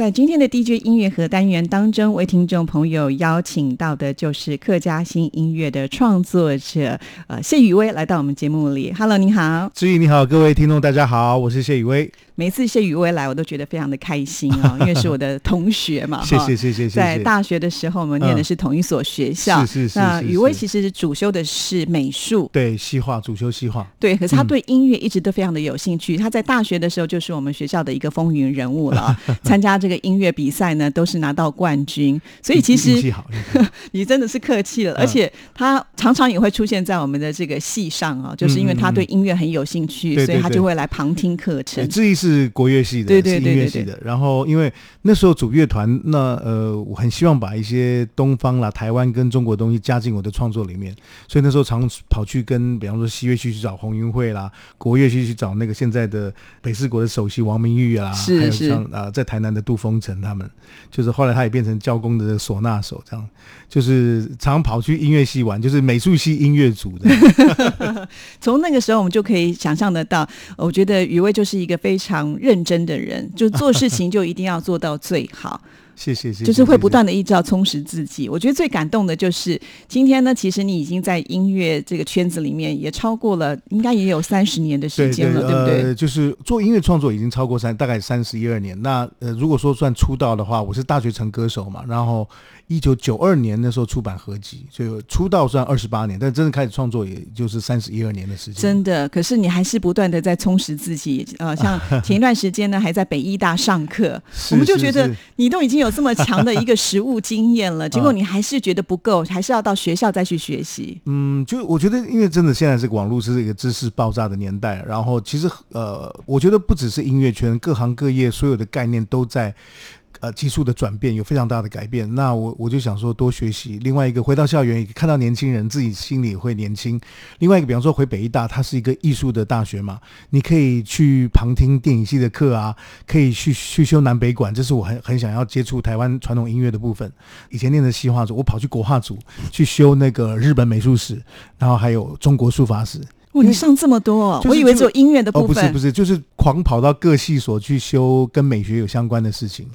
在今天的 DJ 音乐盒单元当中，为听众朋友邀请到的就是客家新音乐的创作者，呃，谢雨薇来到我们节目里。Hello，你好，志毅你好，各位听众大家好，我是谢雨薇。每次谢雨薇来，我都觉得非常的开心哦，因为是我的同学嘛。谢谢谢谢谢谢。在大学的时候，我们念的是同一所学校。是是是。那雨薇其实主修的是美术，对，西画，主修西画。对，可是他对音乐一直都非常的有兴趣。他在大学的时候就是我们学校的一个风云人物了，参加这个音乐比赛呢，都是拿到冠军。所以其实 你真的是客气了，而且他常常也会出现在我们的这个戏上啊，就是因为他对音乐很有兴趣，所以他就会来旁听课程。志毅是国乐系的。对对对音乐系的，然后因为那时候组乐团，那呃，我很希望把一些东方啦、台湾跟中国东西加进我的创作里面，所以那时候常跑去跟，比方说西乐系去找红云会啦，国乐系去找那个现在的北四国的首席王明玉啦，还有像啊在台南的杜封城他们，就是后来他也变成教工的唢呐手，这样就是常跑去音乐系玩，就是美术系音乐组的。从那个时候我们就可以想象得到，我觉得余威就是一个非常认真的。人就做事情就一定要做到最好。谢谢，谢谢。就是会不断的依照充实自己。我觉得最感动的就是今天呢，其实你已经在音乐这个圈子里面也超过了，应该也有三十年的时间了，对不对？就是做音乐创作已经超过三，大概三十一二年。那呃，如果说算出道的话，我是大学城歌手嘛，然后一九九二年那时候出版合集，所以出道算二十八年，但真正开始创作也就是三十一二年的时间。真的，可是你还是不断的在充实自己。呃，像 前一段时间呢，还在北医大上课，我们就觉得你都已经有。这么强的一个实物经验了，结果你还是觉得不够，还是要到学校再去学习。嗯，就我觉得，因为真的现在是网络是一个知识爆炸的年代，然后其实呃，我觉得不只是音乐圈，各行各业所有的概念都在。呃，技术的转变有非常大的改变，那我我就想说多学习。另外一个回到校园，看到年轻人，自己心里会年轻。另外一个，比方说回北医大，它是一个艺术的大学嘛，你可以去旁听电影系的课啊，可以去去修南北管，这是我很很想要接触台湾传统音乐的部分。以前念的西画组，我跑去国画组去修那个日本美术史，然后还有中国书法史。哇，你上这么多，我以为只有音乐的部分。哦不是不是，就是狂跑到各系所去修跟美学有相关的事情。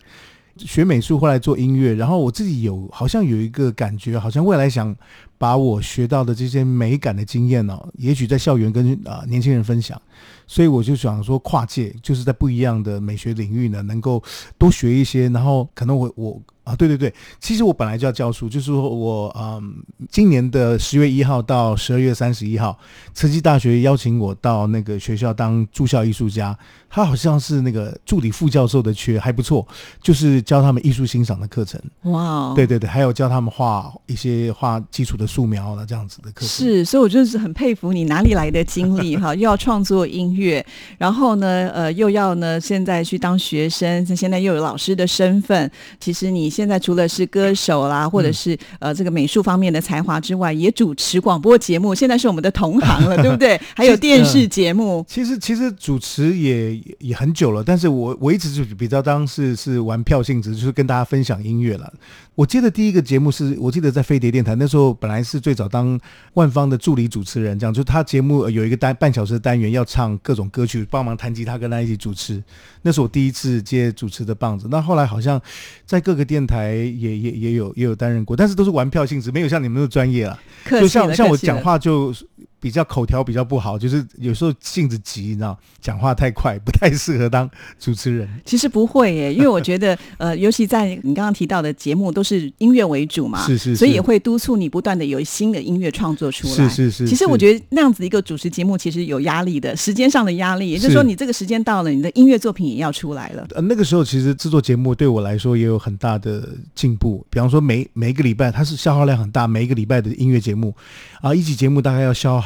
学美术，后来做音乐，然后我自己有好像有一个感觉，好像未来想把我学到的这些美感的经验呢，也许在校园跟啊年轻人分享，所以我就想说跨界，就是在不一样的美学领域呢，能够多学一些，然后可能我我。啊，对对对，其实我本来就要教书，就是说我嗯，今年的十月一号到十二月三十一号，慈济大学邀请我到那个学校当住校艺术家，他好像是那个助理副教授的缺，还不错，就是教他们艺术欣赏的课程。哇，对对对，还有教他们画一些画基础的素描了这样子的课程。是，所以我就是很佩服你哪里来的精力哈，又要创作音乐，然后呢，呃，又要呢现在去当学生，现在又有老师的身份，其实你。现在除了是歌手啦，或者是呃这个美术方面的才华之外，也主持广播节目。现在是我们的同行了，对不对？还有电视节目。其实 其实主持也也很久了，但是我我一直就比较当是是玩票性质，就是跟大家分享音乐了。我接的第一个节目是我记得在飞碟电台，那时候本来是最早当万方的助理主持人，这样就他节目有一个单半小时的单元要唱各种歌曲，帮忙弹吉他跟他一起主持。那是我第一次接主持的棒子。那后来好像在各个电 台也也也有也有担任过，但是都是玩票性质，没有像你们那么专业啊。就像像我讲话就比较口条比较不好，就是有时候性子急，你知道，讲话太快，不太适合当主持人。其实不会耶，因为我觉得，呃，尤其在你刚刚提到的节目都是音乐为主嘛，是是是所以也会督促你不断的有新的音乐创作出来。是是是其实我觉得那样子一个主持节目其实有压力的，时间上的压力，也就是是说你这个时间到了，你的音乐作品也要出来了。呃，那个时候其实制作节目对我来说也有很大的进步。比方说每每一个礼拜，它是消耗量很大，每一个礼拜的音乐节目啊，一集节目大概要消耗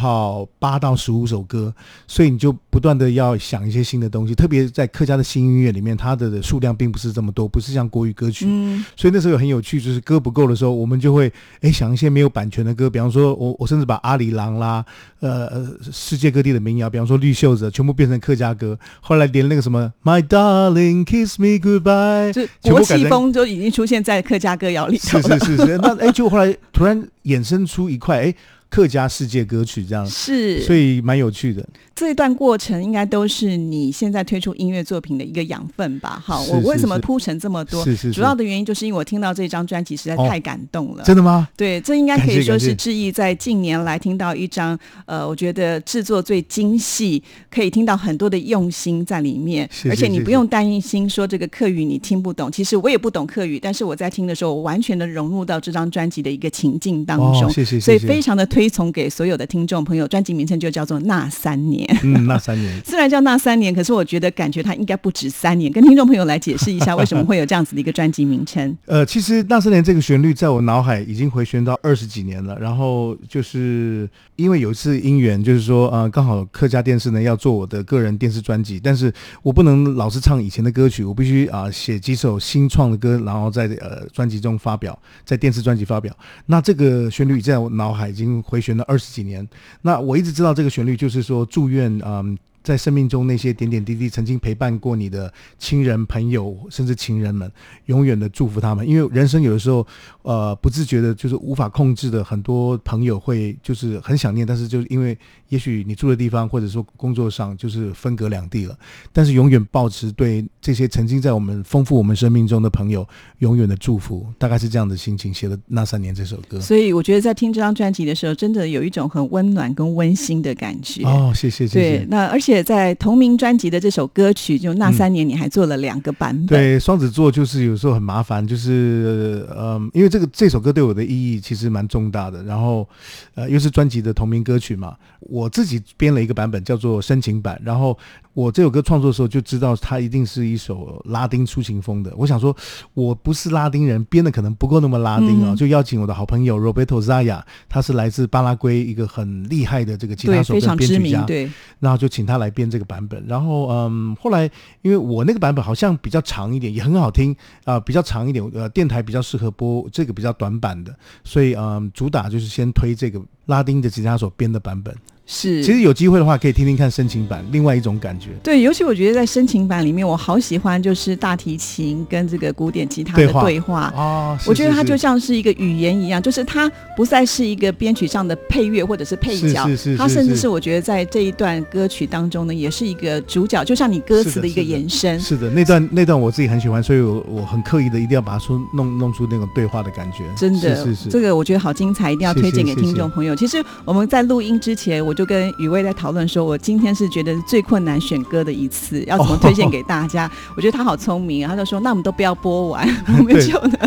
八到十五首歌，所以你就不断的要想一些新的东西。特别在客家的新音乐里面，它的数量并不是这么多，不是像国语歌曲。嗯，所以那时候很有趣，就是歌不够的时候，我们就会哎想一些没有版权的歌，比方说我我甚至把阿里郎啦，呃呃世界各地的民谣，比方说绿袖子，全部变成客家歌。后来连那个什么 My Darling Kiss Me Goodbye，就国际风就已经出现在客家歌谣里头是了。是是是，那哎就后来突然衍生出一块哎客家世界歌曲这样，是，所以蛮有趣的。这一段过程应该都是你现在推出音乐作品的一个养分吧？哈，我为什么铺陈这么多？是是是主要的原因就是因为我听到这张专辑实在哦太感动了。真的吗？对，这应该可以说是志毅在近年来听到一张呃，我觉得制作最精细，可以听到很多的用心在里面，是而且你不用担心说这个客语你听不懂。其实我也不懂客语，但是我在听的时候，我完全的融入到这张专辑的一个情境当中，哦，谢谢所以。非常的推崇给所有的听众朋友。专辑名称就叫做《那三年》。嗯，那三年。虽然叫那三年，可是我觉得感觉它应该不止三年。跟听众朋友来解释一下，为什么会有这样子的一个专辑名称？呃，其实那三年这个旋律在我脑海已经回旋到二十几年了。然后就是因为有一次因缘，就是说呃，刚好客家电视呢要做我的个人电视专辑，但是我不能老是唱以前的歌曲，我必须啊、写几首新创的歌，然后在呃专辑中发表，在电视专辑发表。那这个旋律在我脑海已经回旋了二十几年。那我一直知道这个旋律，就是说祝愿啊。在生命中那些点点滴滴曾经陪伴过你的亲人、朋友，甚至情人们，永远的祝福他们。因为人生有的时候，呃，不自觉的，就是无法控制的，很多朋友会就是很想念，但是就是因为也许你住的地方或者说工作上就是分隔两地了，但是永远保持对这些曾经在我们丰富我们生命中的朋友永远的祝福，大概是这样的心情写的《那三年》这首歌。所以我觉得在听这张专辑的时候，真的有一种很温暖跟温馨的感觉。哦，谢谢谢对谢，。那而且在同名专辑的这首歌曲，就那三年，你还做了两个版本。对，双子座就是有时候很麻烦，就是嗯，因为这个这首歌对我的意义其实蛮重大的，然后呃又是专辑的同名歌曲嘛，我自己编了一个版本叫做深情版，然后我这首歌创作的时候就知道它一定是一首拉丁抒情风的，我想说我不是拉丁人，编的可能不够那么拉丁啊，嗯就邀请我的好朋友 Roberto Zaya，他是来自巴拉圭一个很厉害的这个吉他，手跟编曲家，，名对，然后就请他来编这个版本。然后嗯，后来因为我那个版本好像比较长一点，也很好听啊、比较长一点，呃，电台比较适合播这个比较短版的，所以嗯，主打就是先推这个拉丁的吉他手编的版本。是。其实有机会的话，可以听听看深情版，另外一种感觉。对，尤其我觉得在深情版里面，我好喜欢就是大提琴跟这个古典吉他的对话对话。哦，是我觉得它就像是一个语言一样，就是它不再是一个编曲上的配乐或者是配角，是是是它甚至是是我觉得在这一段歌曲当中呢，也是一个主角，就像你歌词的一个延伸。是的，那段那段我自己很喜欢，所以我我很刻意的一定要把它出弄弄出那种对话的感觉。真的，是是是，这个我觉得好精彩，一定要推荐给听众朋友。其实我们在录音之前，我就跟雨薇在讨论说，我今天是觉得最困难选歌的一次，要怎么推荐给大家？我觉得他好聪明啊，他就说，那我们都不要播完，我们就呢，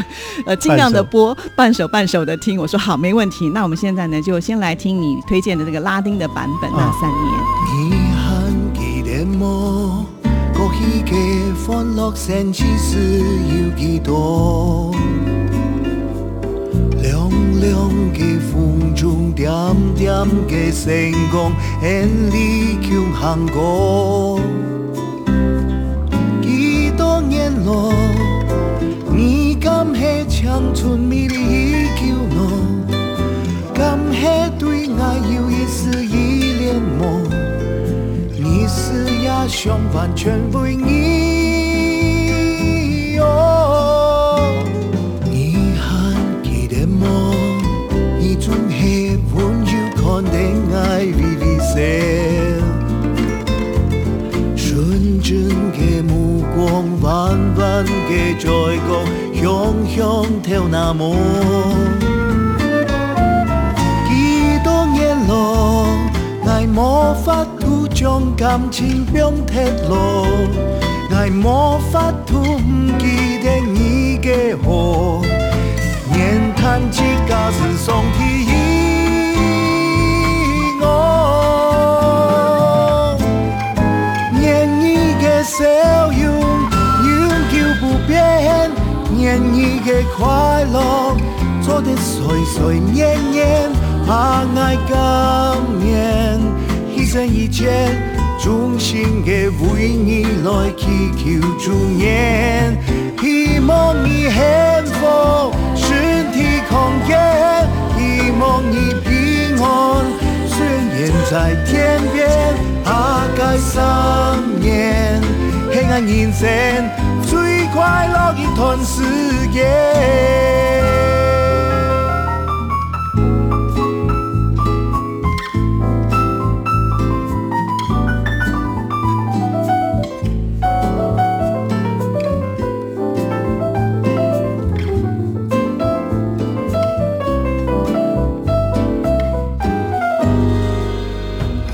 呃，尽量的播半首半首的听。我说好，没问题。那我们现在呢，就先来听你推荐的这个拉丁的版本《那三年》。涼涼嘅風中，点点的星光，眼裏強行過。幾多年了，你敢係長春美麗依舊咯？敢係對愛有一丝依戀麼？你是呀，想完全为你溫柔看的愛 vivi se，純真嘅目光，彎彎嘅嘴角，香香跳那麼。幾多年咯，无法度将感情表贴露，爱无法度不记快乐做得岁岁年年，把爱感念，牺牲一切，衷心的为你来祈求祝愿，希望你幸福，身体康健，希望你平安，虽然在天边，下界三年，黑暗人生快乐一段时间。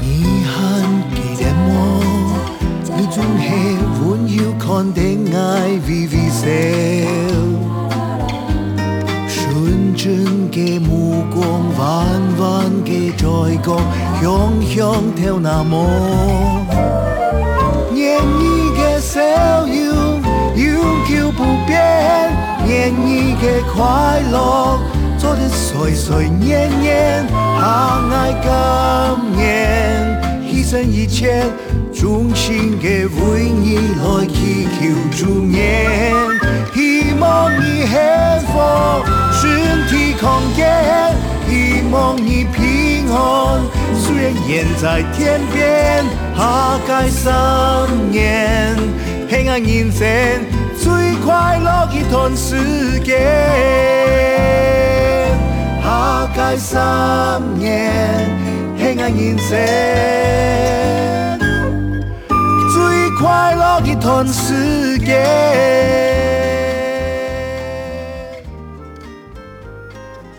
你很記得我，你總係溫柔看的愛纯真的目光弯弯的嘴角熊熊跳那么。念你的笑容永久不变念你的快乐昨天岁岁年年相爱今年牺牲一切衷心的为你来祈求祝愿望你幸福，身體康健，希望你平安，雖然遠在天边，下界三年，黑暗人生最快樂一段时间。下界三年，黑暗人生最快樂一段时间。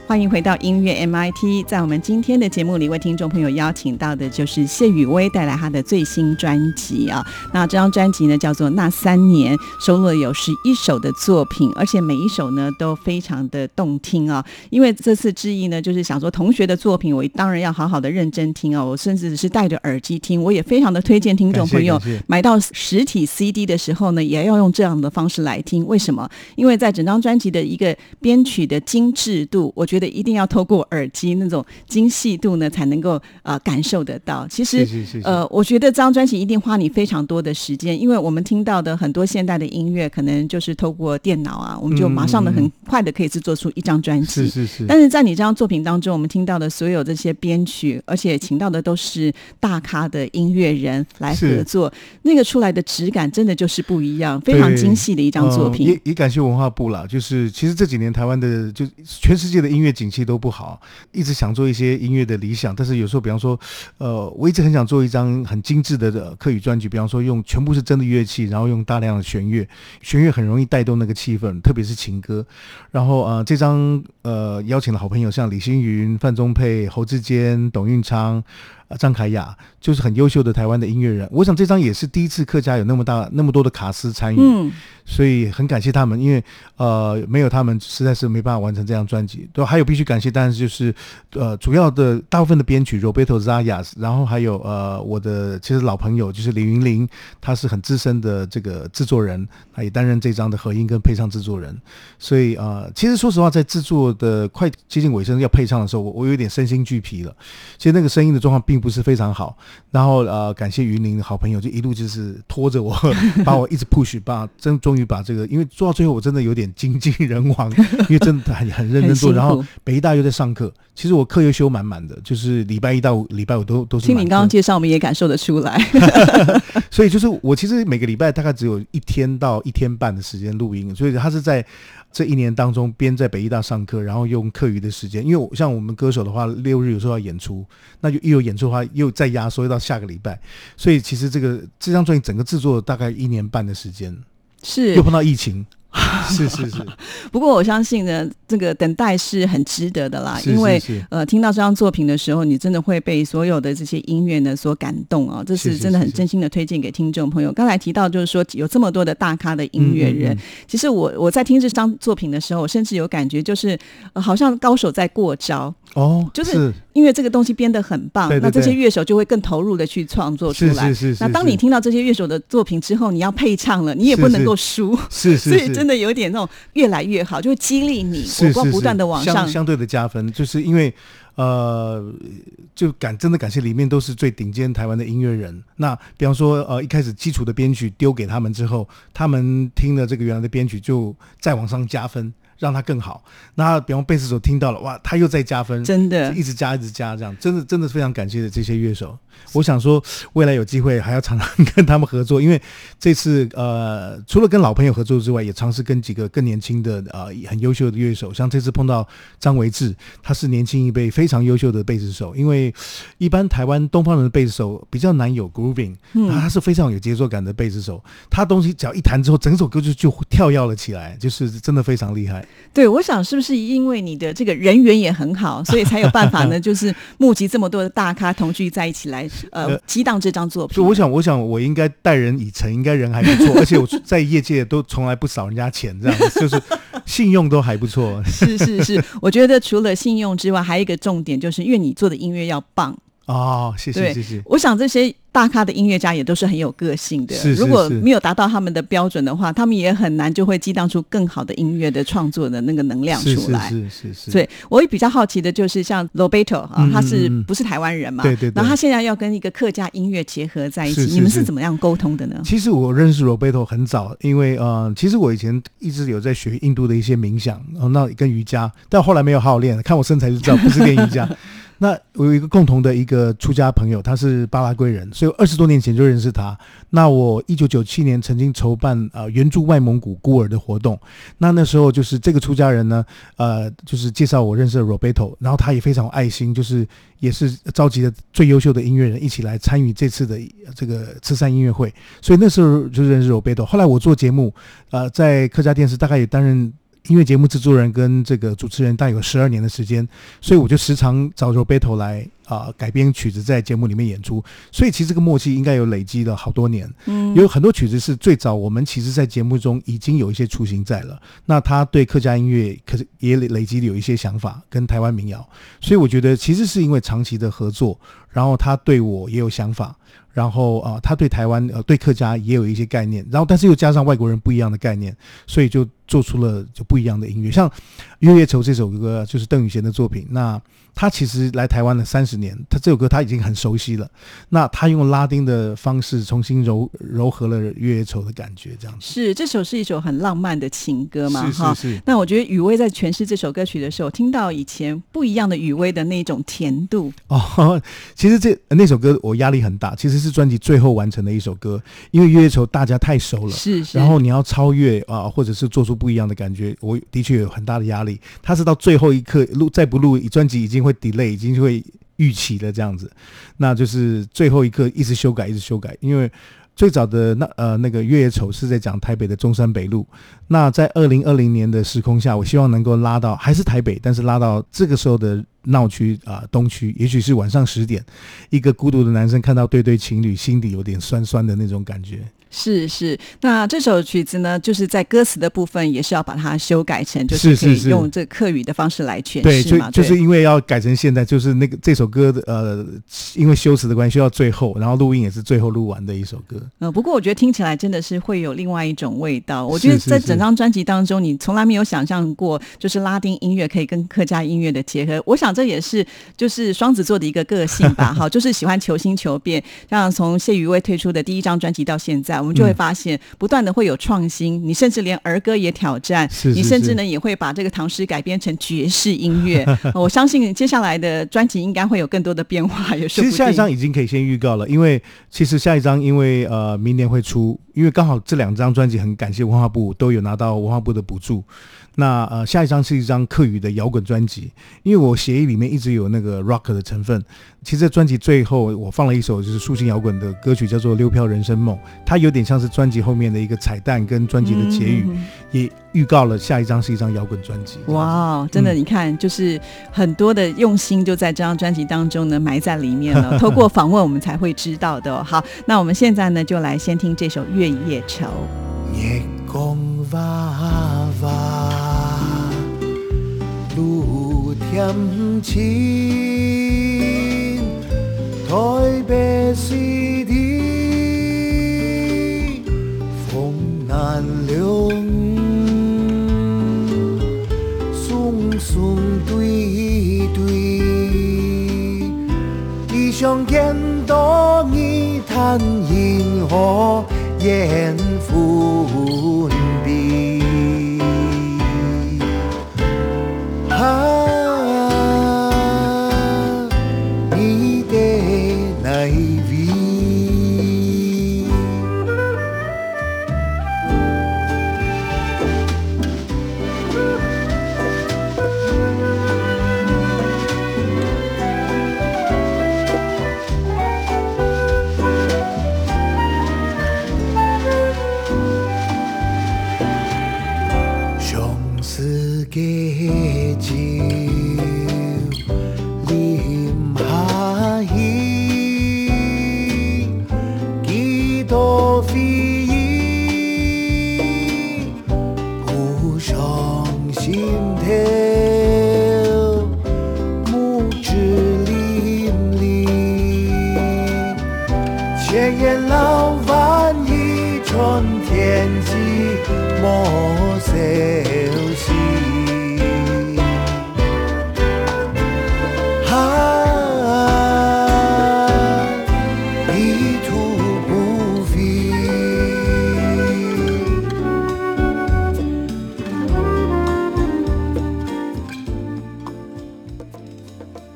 欢迎回到音乐 MIT，在我们今天的节目里，为听众朋友邀请到的就是谢雨薇带来她的最新专辑啊。那这张专辑呢叫做《那三年》，收录了有十一首的作品，而且每一首呢都非常的动听啊。因为这次致意呢，就是想说同学的作品，我当然要好好的认真听哦。我甚至是戴着耳机听，我也非常的推荐听众朋友买到实体 CD 的时候呢，也要用这样的方式来听。为什么？因为在整张专辑的一个编曲的精致度，我觉得一定要透过耳机那种精细度呢，才能够呃感受得到。其实呃，我觉得这张专辑一定花你非常多的时间，因为我们听到的很多现代的音乐，可能就是透过电脑啊，我们就马上的很快的可以制作出一张专辑。是是是，但是在你这张作品当中，我们听到的所有这些编曲，而且请到的都是大咖的音乐人来合作，那个出来的质感真的就是不一样，非常精细的一张作呃品。也也感谢文化部啦，就是其实这几年台湾的就全世界的音乐景气都不好，一直想做一些音乐的理想，但是有时候比方说，呃，我一直很想做一张很精致的的客语专辑，比方说用全部是真的乐器，然后用大量的弦乐，弦乐很容易带动那个气氛，特别是情歌。然后呃，这张呃邀请了好朋友像李星云、范宗沛、侯志坚、董运昌。呃张凯雅就是很优秀的台湾的音乐人，我想这张也是第一次客家有那么大那么多的卡司参与，嗯，所以很感谢他们，因为呃没有他们实在是没办法完成这张专辑。对，还有必须感谢，当然就是呃主要的大部分的编曲 Roberto Zayas，然后还有呃我的其实老朋友就是李云林，他是很资深的这个制作人，他也担任这张的合音跟配唱制作人。所以呃其实说实话，在制作的快接近尾声要配唱的时候，我我有点身心俱疲了。其实那个声音的状况并不是非常好。然后呃感谢云林的好朋友，就一路就是拖着我，把我一直 push，把真终于把这个，因为做到最后我真的有点精尽人亡，因为真的很很认真做，然后北医大又在上课，其实我课又修满满的，就是礼拜一到礼拜五都都是听你刚刚介绍，我们也感受得出来。所以就是我其实每个礼拜大概只有一天到一天半的时间录音，所以他是在这一年当中边在北医大上课，然后用课余的时间，因为我像我们歌手的话，六日有时候要演出，那就一有演出的话又再压缩到下个礼拜，所以其实这个这张专辑整个制作大概一年半的时间，是。又碰到疫情，是 是是，不过我相信呢，这个等待是很值得的啦，是因为呃，听到这张作品的时候，你真的会被所有的这些音乐呢所感动啊、这是真的很真心的推荐给听众朋友。刚才提到就是说有这么多的大咖的音乐人，嗯嗯嗯。其实我我在听这张作品的时候，我甚至有感觉就是、呃好像高手在过招，哦，就是因为这个东西编得很棒，对对那这些乐手就会更投入的去创作出来。是是是是，那当你听到这些乐手的作品之后，你要配唱了，你也不能够输。是是是所以真的有点那种越来越好，就会激励你，是是是我不不断的往上。相对的加分，就是因为呃，就感真的感谢里面都是最顶尖台湾的音乐人。那比方说呃，一开始基础的编曲丢给他们之后，他们听了这个原来的编曲，就再往上加分，让它更好。那比方贝斯手听到了，哇，他又在加分，真的一直加一直加，这样真的真的非常感谢的这些乐手。我想说，未来有机会还要常常跟他们合作，因为这次呃，除了跟老朋友合作之外，也尝试跟几个更年轻的呃很优秀的乐手，像这次碰到张维志，他是年轻一辈非常优秀的贝斯手。因为一般台湾东方人的贝斯手比较难有 grooving，嗯那他是非常有节奏感的贝斯手，他东西只要一弹之后，整首歌就就跳跃了起来，就是真的非常厉害。对，我想是不是因为你的这个人缘也很好，所以才有办法呢？就是募集这么多的大咖同聚在一起来，呃呃，激荡这张作品。所以我想，我想我应该待人以诚，应该人还不错，而且我在业界都从来不少人家钱，这样子就是信用都还不错。是是是，我觉得除了信用之外，还有一个重点就是，因为你做的音乐要棒。哦，谢谢谢谢。我想这些大咖的音乐家也都是很有个性的，是是如果是没有达到他们的标准的话，他们也很难就会激荡出更好的音乐的创作的那个能量是出来。是是是是，所以我也比较好奇的就是像 Roberto 啊，嗯他是不是台湾人嘛？对对对然后他现在要跟一个客家音乐结合在一起，是是你们是是怎么样沟通的呢？其实我认识 Roberto 很早，因为呃，其实我以前一直有在学印度的一些冥想，呃、那跟瑜伽，但后来没有好好练，看我身材就知道不是练瑜伽。那我有一个共同的一个出家朋友，他是巴拉圭人，所以二十多年前就认识他。那我一九九七年曾经筹办呃援助外蒙古孤儿的活动，那那时候就是这个出家人呢，呃，就是介绍我认识的 Roberto，然后他也非常有爱心，就是也是召集了最优秀的音乐人一起来参与这次的这个慈善音乐会，所以那时候就认识 Roberto。后来我做节目，呃，在客家电视大概也担任。音乐节目制作人跟这个主持人大概有十二年的时间，所以我就时常找 Roberto 来啊、改编曲子在节目里面演出，所以其实这个默契应该有累积了好多年。嗯有很多曲子是最早我们其实在节目中已经有一些雏形在了。那他对客家音乐可是也累累积了有一些想法，跟台湾民谣，所以我觉得其实是因为长期的合作，然后他对我也有想法，然后啊、他对台湾呃对客家也有一些概念，然后但是又加上外国人不一样的概念，所以就做出了就不一样的音乐。像《月夜愁》这首歌就是邓宇贤的作品，那他其实来台湾了三十年，他这首歌他已经很熟悉了。那他用拉丁的方式重新柔柔和了《月夜愁》的感觉，这样子。是这首是一首很浪漫的情歌嘛，是哈。是是，那我觉得雨薇在诠释这首歌曲的时候，听到以前不一样的雨薇的那种甜度，哦，其实这那首歌我压力很大，其实是专辑最后完成的一首歌，因为《月夜愁》大家太熟了。是是。然后你要超越啊、或者是做出不一样的感觉，我的确有很大的压力。他是到最后一刻录，再不录专辑已经会 delay，已经会预期了这样子，那就是最后一刻一直修改，一直修改，因为。最早的那呃那个《月夜愁》是在讲台北的中山北路，那在二零二零年的时空下，我希望能够拉到还是台北，但是拉到这个时候的闹区啊、东区，也许是晚上十点，一个孤独的男生看到对对情侣，心底有点酸酸的那种感觉。是是，那这首曲子呢，就是在歌词的部分也是要把它修改成，就是可以用这客语的方式来诠，释嘛，就就是因为要改成现在，就是那个这首歌的呃，因为修辞的关系，修到最后，然后录音也是最后录完的一首歌。呃，不过我觉得听起来真的是会有另外一种味道。我觉得在整张专辑当中，你从来没有想象过，就是拉丁音乐可以跟客家音乐的结合。我想这也是就是双子座的一个个性吧，好，就是喜欢求新求变。像从谢宇威推出的第一张专辑到现在，我们就会嗯发现不断的会有创新，你甚至连儿歌也挑战，是是你甚至呢也会把这个唐诗改编成爵士音乐。呃 我相信接下来的专辑应该会有更多的变化。其实下一张已经可以先预告了，因为其实下一张因为呃明年会出，因为刚好这两张专辑很感谢文化部都有拿到文化部的补助。那呃下一张是一张客语的摇滚专辑，因为我协议里面一直有那个 rock 的成分。其实，在专辑最后，我放了一首就是抒情摇滚的歌曲，叫做《溜飘人生梦》，它有点像是专辑后面的一个彩蛋跟专辑的结语，嗯也预告了下一张是一张摇滚专辑。哇哦，真的，嗯你看，就是很多的用心就在这张专辑当中呢埋在里面了。透过访问，我们才会知道的哦、好，那我们现在呢，就来先听这首《月夜愁》。月光娃娃，愈添亲，台北水里风难留，松松对对，理想见到你谈银河烟分别。上心头，木质淋漓。千言老万语，春天寂寞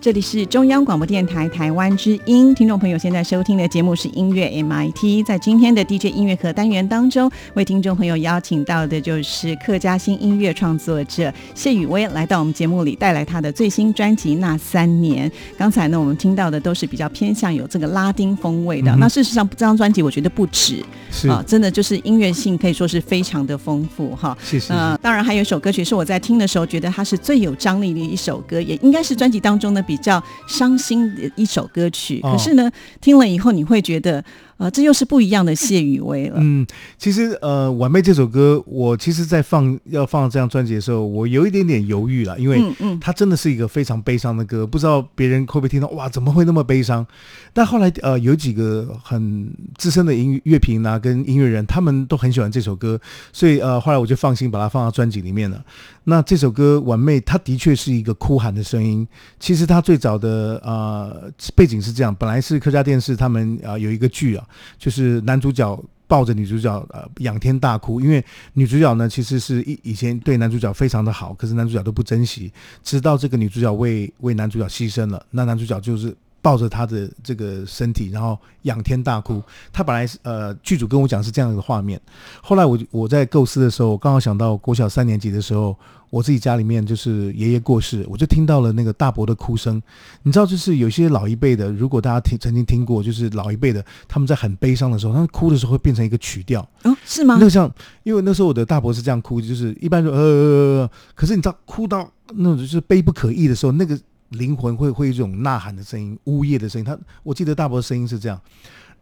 这里是中央广播电台台湾之音，听众朋友现在收听的节目是音乐 MIT。在今天的 DJ 音乐课单元当中，为听众朋友邀请到的就是客家新音乐创作者谢雨薇，来到我们节目里带来他的最新专辑《那三年》。刚才呢，我们听到的都是比较偏向有这个拉丁风味的。嗯那事实上，这张专辑我觉得不止是，啊，真的就是音乐性可以说是非常的丰富哈。谢谢。呃，当然还有一首歌曲是我在听的时候觉得它是最有张力的一首歌，也应该是专辑当中的比较伤心的一首歌曲。哦可是呢，听了以后你会觉得，呃，这又是不一样的谢雨薇了。嗯，其实呃，《晚妹》这首歌，我其实在放要放这张专辑的时候，我有一点点犹豫了，因为嗯嗯，它真的是一个非常悲伤的歌，不知道别人会不会听到，哇，怎么会那么悲伤？但后来呃，有几个很资深的音乐评啊，跟音乐人，他们都很喜欢这首歌，所以呃，后来我就放心把它放到专辑里面了。那这首歌《晚妹》，它的确是一个哭喊的声音。其实它最早的呃背景是这样，本来是客家电视他们啊、呃有一个剧啊，就是男主角。抱着女主角呃仰天大哭，因为女主角呢其实是以以前对男主角非常的好，可是男主角都不珍惜，直到这个女主角为为男主角牺牲了，那男主角就是抱着他的这个身体，然后仰天大哭。他本来是呃剧组跟我讲是这样的画面，后来我我在构思的时候，我刚好想到国小三年级的时候，我自己家里面就是爷爷过世，我就听到了那个大伯的哭声。你知道，就是有些老一辈的，如果大家听曾经听过，就是老一辈的他们在很悲伤的时候，他们哭的时候会变成一个曲调。哦，是吗那？个像，因为那时候我的大伯是这样哭，就是一般说呃可是你知道，哭到那种就是悲不可抑的时候，那个灵魂会会有一种呐喊的声音、呜咽的声音。他我记得大伯的声音是这样，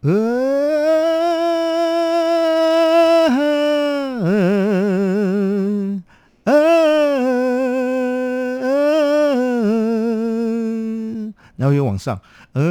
呃呃，然后又往上，呃，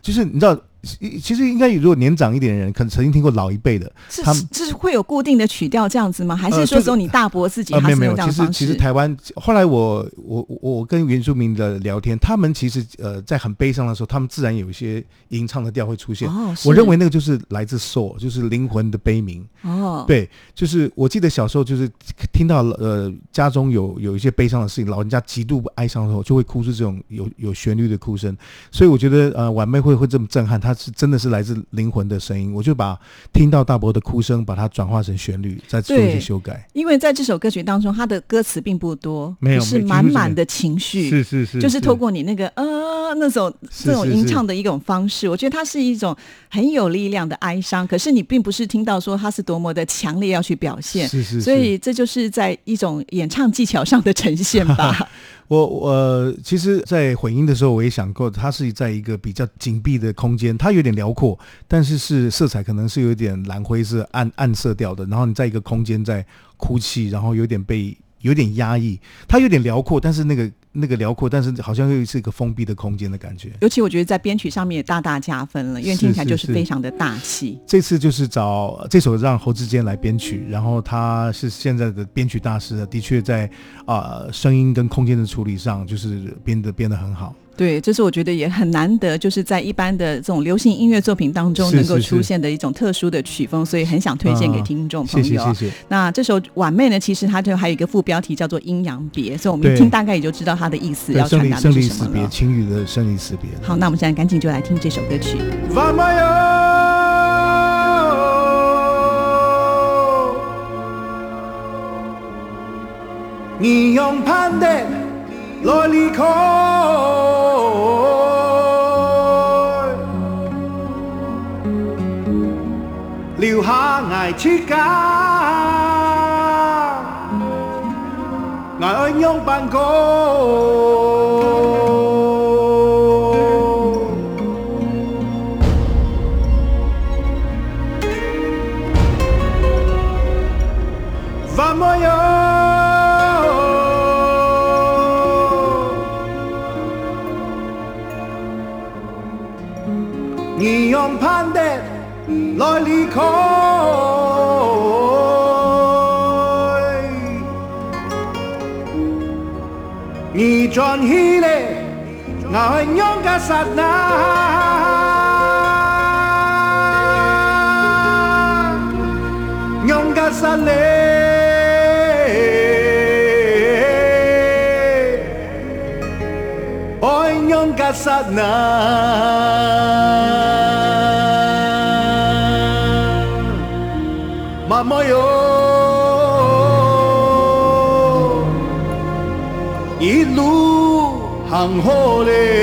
就是你知道，其其实应该如果年长一点的人，可能曾经听过老一辈的，是他们是会有固定的曲调这样子吗？还是说呃就是只有你大伯自己呃，他是没有没有，其实？其实台湾后来我我我我跟原住民的聊天，他们其实呃在很悲伤的时候，他们自然有一些吟唱的调会出现。哦，我认为那个就是来自 soul，就是灵魂的悲鸣。哦，对，就是我记得小时候就是听到呃家中有有一些悲伤的事情，老人家极度哀伤的时候，就会哭出这种有有旋律的哭声。所以我觉得呃晚妹会会这么震撼，它它是真的是来自灵魂的声音，我就把听到大伯的哭声，把它转化成旋律，再做一些修改。因为在这首歌曲当中，它的歌词并不多，没有是满满的情绪，是是是，就是透过你那个呃那种是这种吟唱的一种方式，我觉得它是一种很有力量的哀伤。可是你并不是听到说它是多么的强烈要去表现，是是是所以这就是在一种演唱技巧上的呈现吧。我我其实，在混音的时候，我也想过，它是在一个比较紧闭的空间，它有点辽阔，但是是色彩可能是有点蓝灰是、暗暗色调的。然后你在一个空间在哭泣，然后有点被有点压抑，它有点辽阔，但是那个那个辽阔，但是好像又是一个封闭的空间的感觉。尤其我觉得在编曲上面也大大加分了，因为听起来就是非常的大气。这次就是找这首让侯志坚来编曲，然后他是现在的编曲大师，的确在啊、声音跟空间的处理上，就是编的编的很好。对，这是我觉得也很难得，就是在一般的这种流行音乐作品当中能够出现的一种特殊的曲风，所以很想推荐给啊听众朋友。谢谢谢谢。那这首《晚妹》呢，其实它就还有一个副标题叫做《阴阳别》，所以我们一对听大概也就知道它的意思要传达的生离死别，是什么了。情侣的生离死别。好，那我们现在赶紧就来听这首歌曲。你用盼的来离开，下爱之間，愛愛用伴你轉起來，我用個剎那，用個剎那。愛用個剎那。好嘞。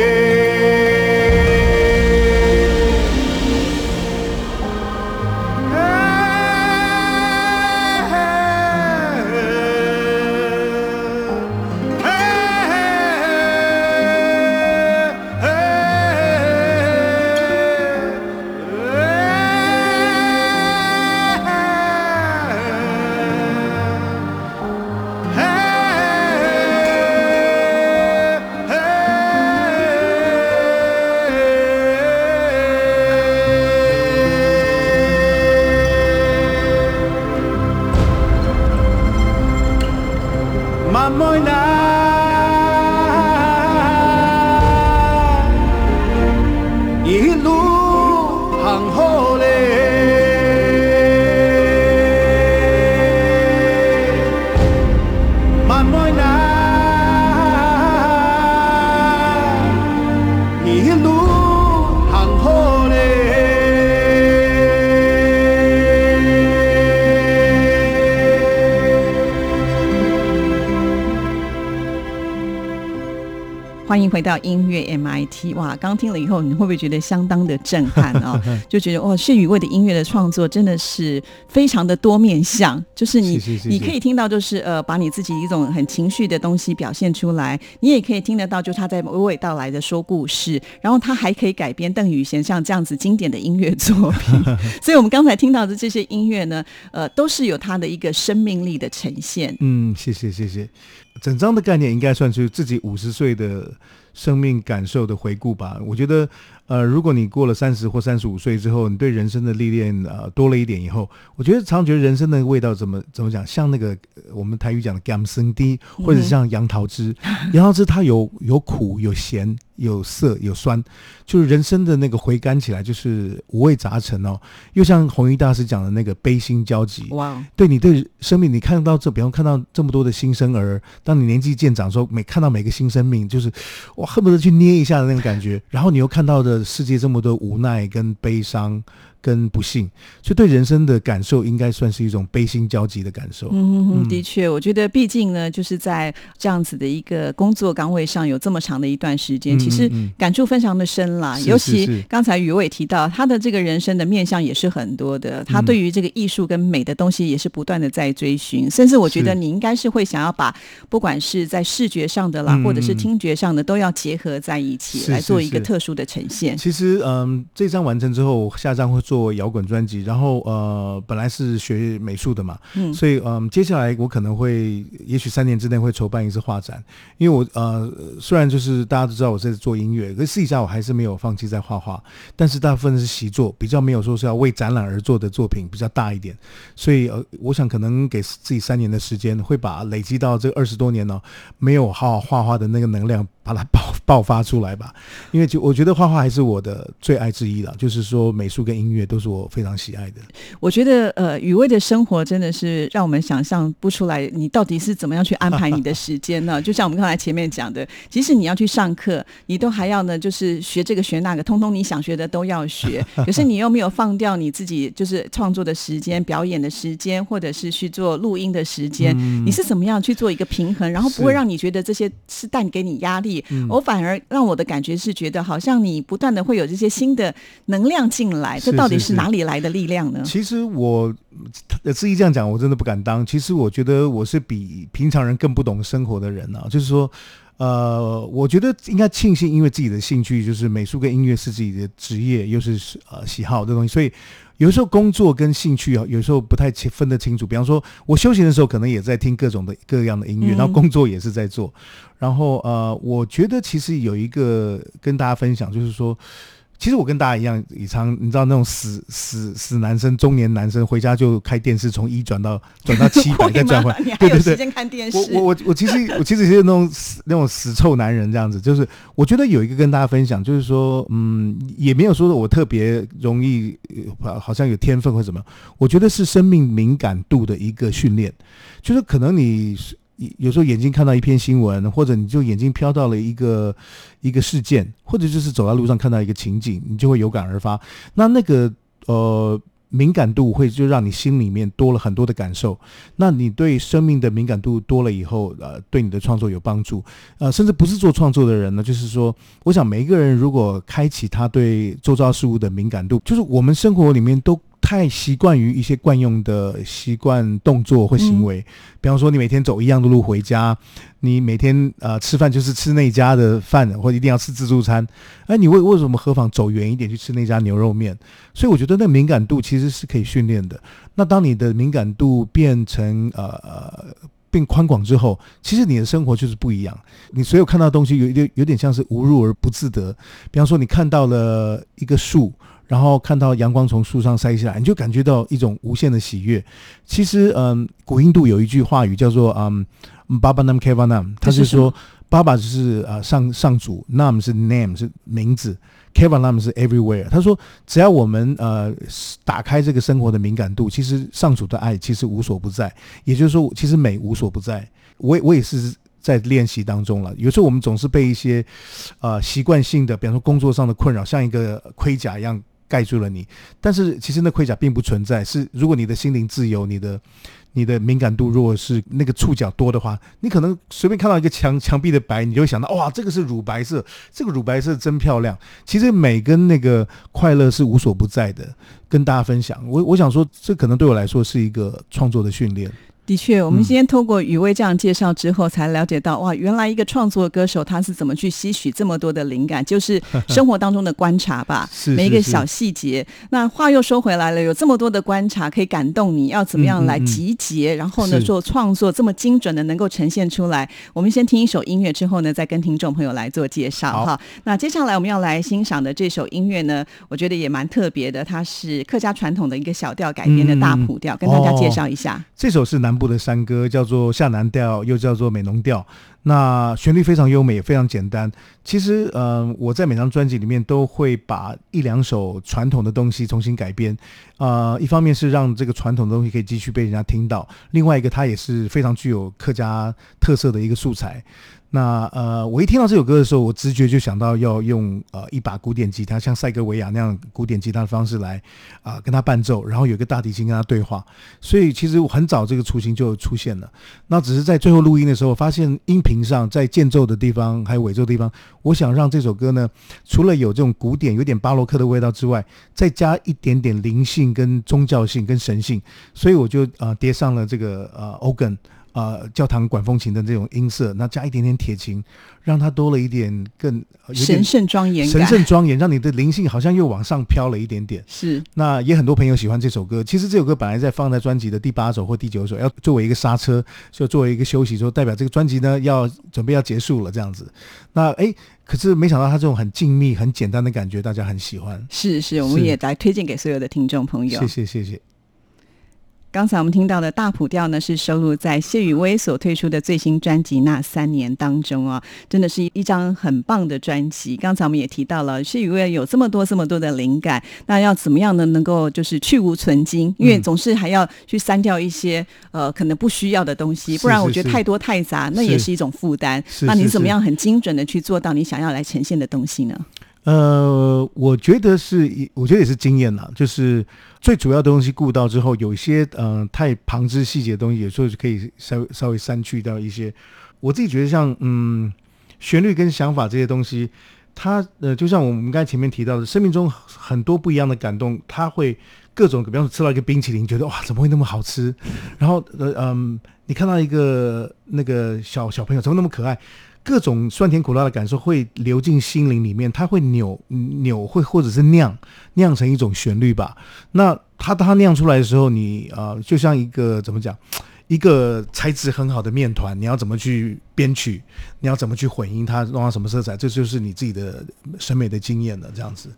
欢迎回到音乐 MIT，哇！刚听了以后，你会不会觉得相当的震撼啊？就觉得哇，谢宇卫的音乐的创作真的是非常的多面向，就是你你可以听到，就是呃，把你自己一种很情绪的东西表现出来，你也可以听得到，就是他在娓娓道来的说故事，然后他还可以改编邓宇贤像这样子经典的音乐作品，所以我们刚才听到的这些音乐呢，呃，都是有他的一个生命力的呈现。嗯，谢谢谢谢。整张的概念应该算是自己五十岁的生命感受的回顾吧。我觉得，呃，如果你过了三十或三十五岁之后，你对人生的历练呃多了一点以后，我觉得常觉得人生的味道怎么怎么讲，像那个呃我们台语讲的甘生滴，或者像杨桃汁，杨桃汁它有有苦有咸有涩有酸，就是人生的那个回甘起来就是五味杂陈哦。又像弘一大师讲的那个悲心交集，哇，对你对生命，你看到这，比方看到这么多的新生儿，当你年纪渐长的时候，每看到每个新生命，就是哇，恨不得去捏一下的那种感觉。然后你又看到的世界这么多无奈跟悲伤。跟不幸，所以对人生的感受应该算是一种悲心交集的感受。嗯，的确，我觉得毕竟呢，就是在这样子的一个工作岗位上有这么长的一段时间，其实感触非常的深啦。尤其刚才余伟提到他的这个人生的面向也是很多的，他对于这个艺术跟美的东西也是不断的在追寻，甚至我觉得你应该是会想要把不管是在视觉上的啦，或者是听觉上的，都要结合在一起来做一个特殊的呈现。其实，嗯，这张完成之后，下张会。做摇滚专辑，然后呃，本来是学美术的嘛，嗯，所以嗯，接下来我可能会，也许三年之内会筹办一次画展，因为我呃，虽然就是大家都知道我在做音乐，可是私底下我还是没有放弃在画画，但是大部分是习作，比较没有说是要为展览而做的作品比较大一点，所以呃，我想可能给自己三年的时间，会把累积到这二十多年呢，没有好好画画的那个能量。把它爆爆发出来吧，因为就我觉得画画还是我的最爱之一了，就是说美术跟音乐都是我非常喜爱的。我觉得呃，雨薇的生活真的是让我们想象不出来，你到底是怎么样去安排你的时间呢？就像我们刚才前面讲的，即使你要去上课，你都还要呢，就是学这个学那个，通通你想学的都要学。可是你又没有放掉你自己就是创作的时间、表演的时间，或者是去做录音的时间，你是怎么样去做一个平衡，然后不会让你觉得这些是带给你压力？我反而让我的感觉是觉得，好像你不断的会有这些新的能量进来，这到底是哪里来的力量呢？其实我自己这样讲，我真的不敢当。其实我觉得我是比平常人更不懂生活的人啊。就是说，呃，我觉得应该庆幸，因为自己的兴趣就是美术跟音乐是自己的职业，又是呃喜好的东西，所以。有时候工作跟兴趣啊，有时候不太清分得清楚。比方说，我休闲的时候可能也在听各种的各样的音乐，然后工作也是在做。然后呃，我觉得其实有一个跟大家分享，就是说。其实我跟大家一样，以常你知道那种死死死男生、中年男生回家就开电视，从一转到 转到七百再转回来，对对对，看电视。我我我我其实 我其实是那种死那种死臭男人这样子，就是我觉得有一个跟大家分享，就是说嗯，也没有说我特别容易，好像有天分或什么，我觉得是生命敏感度的一个训练，就是可能你。有时候眼睛看到一篇新闻，或者你就眼睛飘到了一个一个事件，或者就是走在路上看到一个情景，你就会有感而发。那那个呃敏感度会就让你心里面多了很多的感受。那你对生命的敏感度多了以后，呃，对你的创作有帮助。呃，甚至不是做创作的人呢，就是说，我想每一个人如果开启他对周遭事物的敏感度，就是我们生活里面都。太习惯于一些惯用的习惯动作或行为，比方说你每天走一样的路回家，你每天呃吃饭就是吃那家的饭，或者一定要吃自助餐，哎，你为为什么何妨走远一点去吃那家牛肉面？所以我觉得那敏感度其实是可以训练的。那当你的敏感度变成呃呃变宽广之后，其实你的生活就是不一样。你所有看到的东西有有有点像是无入而不自得。比方说你看到了一个树。然后看到阳光从树上晒下来，你就感觉到一种无限的喜悦。其实，嗯，古印度有一句话语叫做“嗯，Baba Nam Keva Nam”，他是说“爸爸就是呃上上主，Nam 是 name 是名字，Keva Nam 是 everywhere”。他说，只要我们呃打开这个生活的敏感度，其实上主的爱其实无所不在。也就是说，其实美无所不在。我我也是在练习当中了。有时候我们总是被一些呃习惯性的，比方说工作上的困扰，像一个盔甲一样。盖住了你，但是其实那盔甲并不存在。是如果你的心灵自由，你的你的敏感度如果是那个触角多的话，你可能随便看到一个墙墙壁的白，你就会想到哇，这个是乳白色，这个乳白色真漂亮。其实美跟那个快乐是无所不在的，跟大家分享。我我想说，这可能对我来说是一个创作的训练。的确，我们今天透过雨薇这样介绍之后，才了解到哇，原来一个创作歌手他是怎么去吸取这么多的灵感，就是 生活当中的观察吧，每一个小细节。那话又说回来了，有这么多的观察可以感动你，要怎么样来集结，然后呢做创作这么精准的能够呈现出来？我们先听一首音乐之后呢，再跟听众朋友来做介绍哈。那接下来我们要来欣赏的这首音乐呢，我觉得也蛮特别的，它是客家传统的一个小调改编的大谱调，跟大家介绍一下。这首是南。部的山歌，叫做下南调，又叫做美浓调。那旋律非常优美，也非常简单。其实，嗯，我在每张专辑里面都会把一两首传统的东西重新改编。呃，一方面是让这个传统的东西可以继续被人家听到，另外一个它也是非常具有客家特色的一个素材。那呃，我一听到这首歌的时候，我直觉就想到要用呃一把古典吉他，像塞格维亚那样古典吉他的方式来啊跟他伴奏，然后有一个大提琴跟他对话。所以其实我很早这个雏形就出现了。那只是在最后录音的时候，发现音频上在间奏的地方还有尾奏的地方，我想让这首歌呢，除了有这种古典有点巴洛克的味道之外，再加一点点灵性跟宗教性跟神性，所以我就啊叠上了这个呃 organ。呃，教堂管风琴的这种音色，那加一点点铁琴，让它多了一点更神圣庄严，神圣庄严，让你的灵性好像又往上飘了一点点。是，那也很多朋友喜欢这首歌。其实这首歌本来在放在专辑的第八首或第九首，要作为一个刹车，就作为一个休息，说代表这个专辑呢要准备要结束了这样子。那哎，可是没想到它这种很静谧、很简单的感觉，大家很喜欢。是是，我们也来推荐给所有的听众朋友。谢谢谢谢。刚才我们听到的大谱调呢，是收录在谢雨薇所推出的最新专辑《那三年》当中啊，真的是一张很棒的专辑。刚才我们也提到了，谢雨薇有这么多这么多的灵感，那要怎么样呢？能够就是去无存精，因为总是还要去删掉一些呃可能不需要的东西，不然我觉得太多太杂，那也是一种负担。那你怎么样很精准的去做到你想要来呈现的东西呢？呃，我觉得是，我觉得也是经验啦，就是最主要的东西顾到之后，有一些嗯太旁枝细节的东西，有时候可以稍微稍微删去掉一些。我自己觉得像嗯旋律跟想法这些东西，它呃就像我们刚才前面提到的，生命中很多不一样的感动，它会各种，比方说吃到一个冰淇淋，觉得哇怎么会那么好吃？然后呃嗯，你看到一个那个小小朋友怎么那么可爱？各种酸甜苦辣的感受会流进心灵里面，它会扭扭会或者是酿酿成一种旋律吧。那它它酿出来的时候，你啊就像一个怎么讲，一个材质很好的面团，你要怎么去编曲，你要怎么去混音它，弄到什么色彩，这就是你自己的审美的经验了。这样子，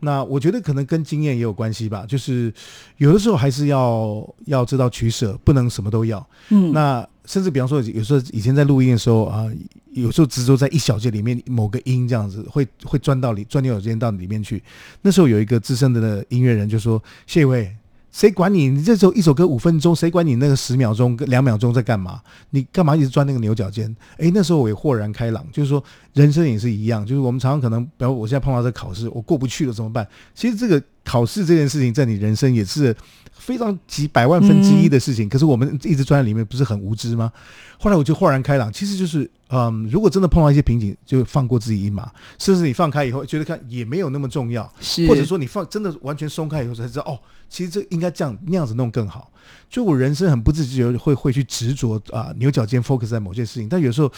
那我觉得可能跟经验也有关系吧。就是有的时候还是要要知道取舍，不能什么都要。嗯，那。甚至比方说，有时候以前在录音的时候啊，有时候执着在一小节里面某个音这样子，会会钻到里钻牛角尖到里面去。那时候有一个资深的音乐人就说：“谢伟，谁管你？你这时候一首歌五分钟，谁管你那个十秒钟、两秒钟在干嘛？你干嘛一直钻那个牛角尖？”诶，那时候我也豁然开朗，就是说人生也是一样，就是我们常常可能，比如我现在碰到这考试，我过不去了怎么办？其实这个考试这件事情，在你人生也是。非常几百万分之一的事情，可是我们一直钻在里面，不是很无知吗？后来我就豁然开朗，其实就是，嗯，如果真的碰到一些瓶颈，就放过自己一马，甚至你放开以后，觉得看也没有那么重要，或者说你放真的完全松开以后才知道，哦，其实这应该这样那样子弄更好。就我人生很不自觉会会去执着啊，牛角尖 focus 在某些事情，但有时候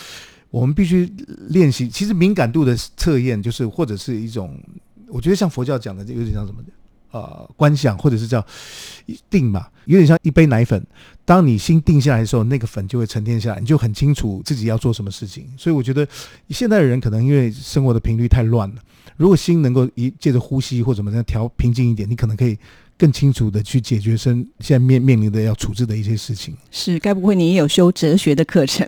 我们必须练习。其实敏感度的测验，就是或者是一种，我觉得像佛教讲的，有点像什么的。呃，观想或者是叫定嘛，有点像一杯奶粉。当你心定下来的时候，那个粉就会沉淀下来，你就很清楚自己要做什么事情。所以我觉得现在的人可能因为生活的频率太乱了，如果心能够一借着呼吸或怎么样调平静一点，你可能可以。更清楚的去解决生现在面面临的要处置的一些事情。是，该不会你也有修哲学的课程？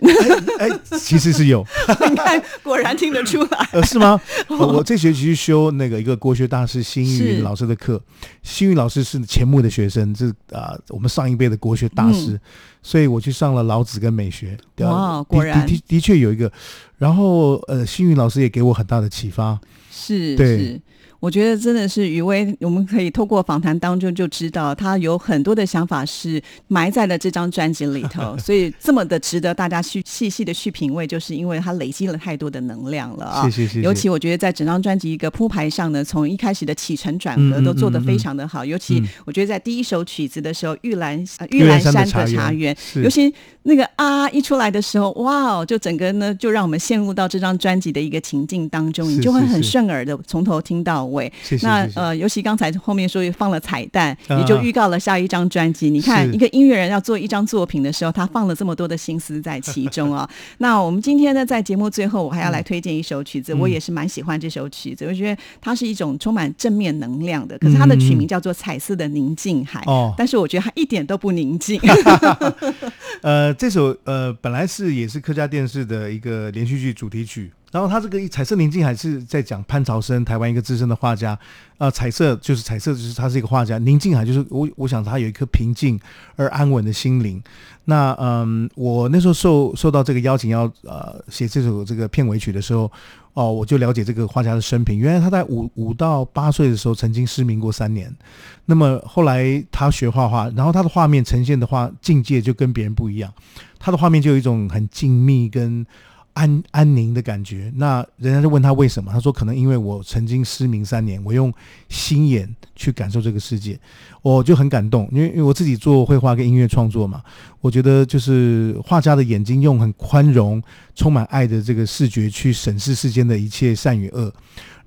哎，其实是有。你看，果然听得出来。呃，是吗？我这学期去修那个一个国学大师辛玉老师的课。辛玉老师是钱穆的学生，是啊，我们上一辈的国学大师，所以我去上了老子跟美学。哇，果然的的确有一个。然后呃，幸运老师也给我很大的启发。是，对。我觉得真的是余威，我们可以透过访谈当中就知道，他有很多的想法是埋在了这张专辑里头，所以这么的值得大家去细细的去品味，就是因为他累积了太多的能量了啊！谢谢谢谢。尤其我觉得在整张专辑一个铺排上呢，从一开始的起承转合都做得非常的好，尤其我觉得在第一首曲子的时候，玉兰玉兰山的茶园，尤其那个啊一出来的时候，哇哦，就整个呢就让我们陷入到这张专辑的一个情境当中，你就会很顺。耳的，从头听到尾。那呃，尤其刚才后面说放了彩蛋，啊也就预告了下一张专辑。你看，一个音乐人要做一张作品的时候，他放了这么多的心思在其中啊。那我们今天呢，在节目最后，我还要来推荐一首曲子，嗯我也是蛮喜欢这首曲子，我觉得它是一种充满正面能量的。可是它的曲名叫做《彩色的宁静海》，哦但是我觉得它一点都不宁静。呃，这首呃本来是也是客家电视的一个连续剧主题曲，然后他这个《彩色宁静海》是在讲潘朝生，台湾一个资深的画家。呃，彩色就是彩色，就是他是一个画家。宁静海就是我，我想他有一颗平静而安稳的心灵。那嗯，我那时候受受到这个邀请要呃写这首这个片尾曲的时候，哦，我就了解这个画家的生平。原来他在五五到八岁的时候曾经失明过三年。那么后来他学画画，然后他的画面呈现的画境界就跟别人不一样，他的画面就有一种很静谧跟安安宁的感觉。那人家就问他为什么，他说可能因为我曾经失明三年，我用心眼去感受这个世界，我就很感动，因为因为我自己做绘画跟音乐创作嘛，我觉得就是画家的眼睛用很宽容、充满爱的这个视觉去审视世间的一切善与恶。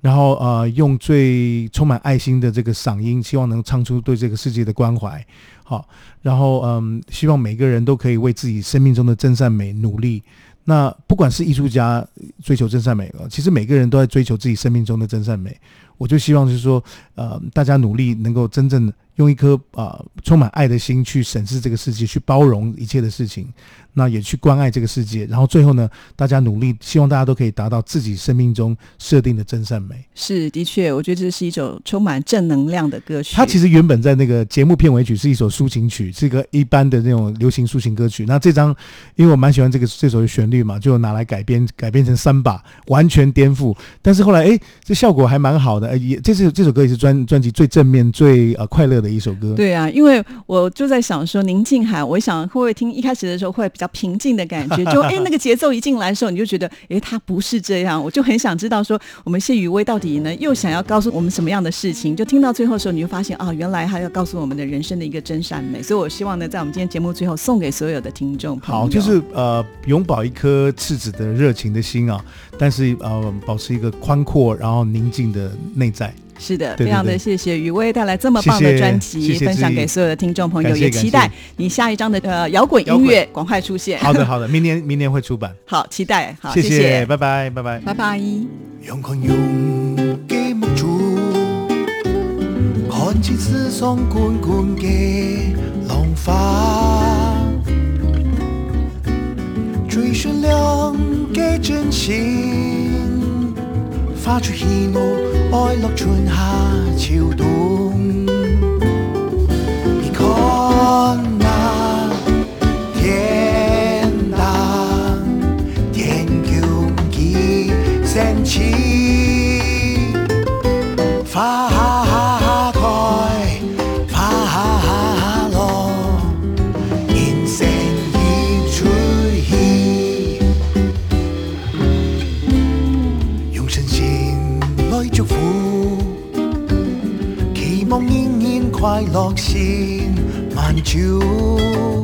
然后呃，用最充满爱心的这个嗓音，希望能唱出对这个世界的关怀。好，然后嗯，希望每个人都可以为自己生命中的真善美努力。那不管是艺术家追求真善美，了其实每个人都在追求自己生命中的真善美。我就希望就是说，呃，大家努力能够真正用一颗啊、充满爱的心去审视这个世界，去包容一切的事情，那也去关爱这个世界。然后最后呢，大家努力，希望大家都可以达到自己生命中设定的真善美。是，的确，我觉得这是一首充满正能量的歌曲。它其实原本在那个节目片尾曲是一首抒情曲，是一个一般的那种流行抒情歌曲。那这张，因为我蛮喜欢这个这首旋律嘛，就拿来改编，改编成三把，完全颠覆。但是后来，哎，这效果还蛮好的。呃也这是这首歌也是专专辑最正面、最呃快乐的一首歌。对啊，因为我就在想说，宁静海，我想会不会听一开始的时候会比较平静的感觉，就哎 那个节奏一进来的时候，你就觉得哎他不是这样，我就很想知道说我们谢雨薇到底呢又想要告诉我们什么样的事情？就听到最后的时候，你就发现啊，原来他要告诉我们的人生的一个真善美。所以我希望呢，在我们今天节目最后送给所有的听众朋友，好，就是呃，永葆一颗赤子的热情的心啊，但是呃，保持一个宽阔然后宁静的内在。是的，非常的谢谢雨薇带来这么棒的专辑，分享给所有的听众朋友，也期待你下一张的呃摇滚音乐赶快出现。好的，好的，明年明年会出版。好，期待，好，谢谢，拜拜，拜拜。拜拜。阳光用嘅木柱，看似思桑滚滚嘅浪花，追寻亮嘅真心，发出喜怒哀乐春夏秋冬。你看那天大。天空嘅升起，快乐线慢转。